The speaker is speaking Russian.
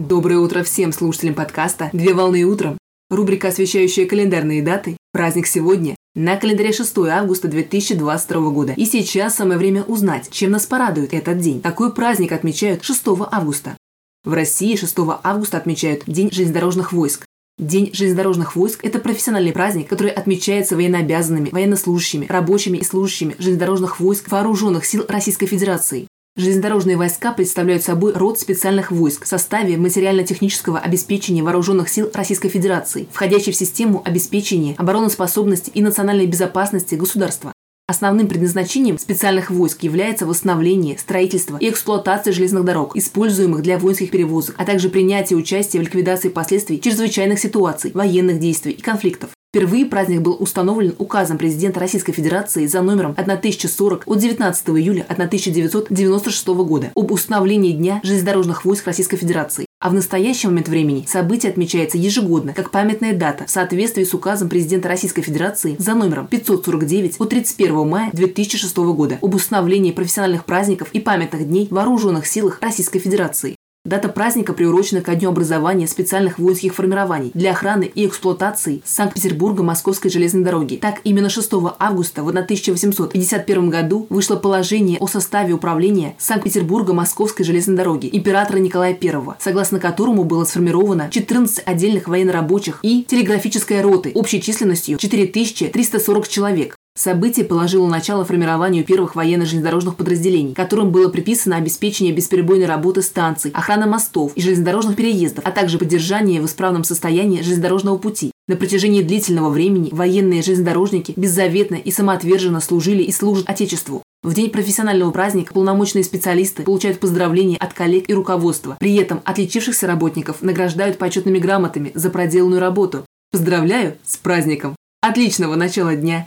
Доброе утро всем слушателям подкаста «Две волны утром». Рубрика, освещающая календарные даты. Праздник сегодня. На календаре 6 августа 2022 года. И сейчас самое время узнать, чем нас порадует этот день. Такой праздник отмечают 6 августа. В России 6 августа отмечают День железнодорожных войск. День железнодорожных войск – это профессиональный праздник, который отмечается военнообязанными, военнослужащими, рабочими и служащими железнодорожных войск вооруженных сил Российской Федерации. Железнодорожные войска представляют собой род специальных войск в составе материально-технического обеспечения вооруженных сил Российской Федерации, входящий в систему обеспечения обороноспособности и национальной безопасности государства. Основным предназначением специальных войск является восстановление, строительство и эксплуатация железных дорог, используемых для воинских перевозок, а также принятие участия в ликвидации последствий чрезвычайных ситуаций, военных действий и конфликтов. Впервые праздник был установлен указом президента Российской Федерации за номером 1040 от 19 июля 1996 года об установлении Дня железнодорожных войск Российской Федерации. А в настоящий момент времени событие отмечается ежегодно как памятная дата в соответствии с указом президента Российской Федерации за номером 549 от 31 мая 2006 года об установлении профессиональных праздников и памятных дней в вооруженных силах Российской Федерации. Дата праздника приурочена ко дню образования специальных воинских формирований для охраны и эксплуатации Санкт-Петербурга Московской железной дороги. Так, именно 6 августа в 1851 году вышло положение о составе управления Санкт-Петербурга Московской железной дороги императора Николая I, согласно которому было сформировано 14 отдельных военно-рабочих и телеграфической роты общей численностью 4340 человек. Событие положило начало формированию первых военно-железнодорожных подразделений, которым было приписано обеспечение бесперебойной работы станций, охрана мостов и железнодорожных переездов, а также поддержание в исправном состоянии железнодорожного пути. На протяжении длительного времени военные железнодорожники беззаветно и самоотверженно служили и служат Отечеству. В день профессионального праздника полномочные специалисты получают поздравления от коллег и руководства. При этом отличившихся работников награждают почетными грамотами за проделанную работу. Поздравляю с праздником! Отличного начала дня!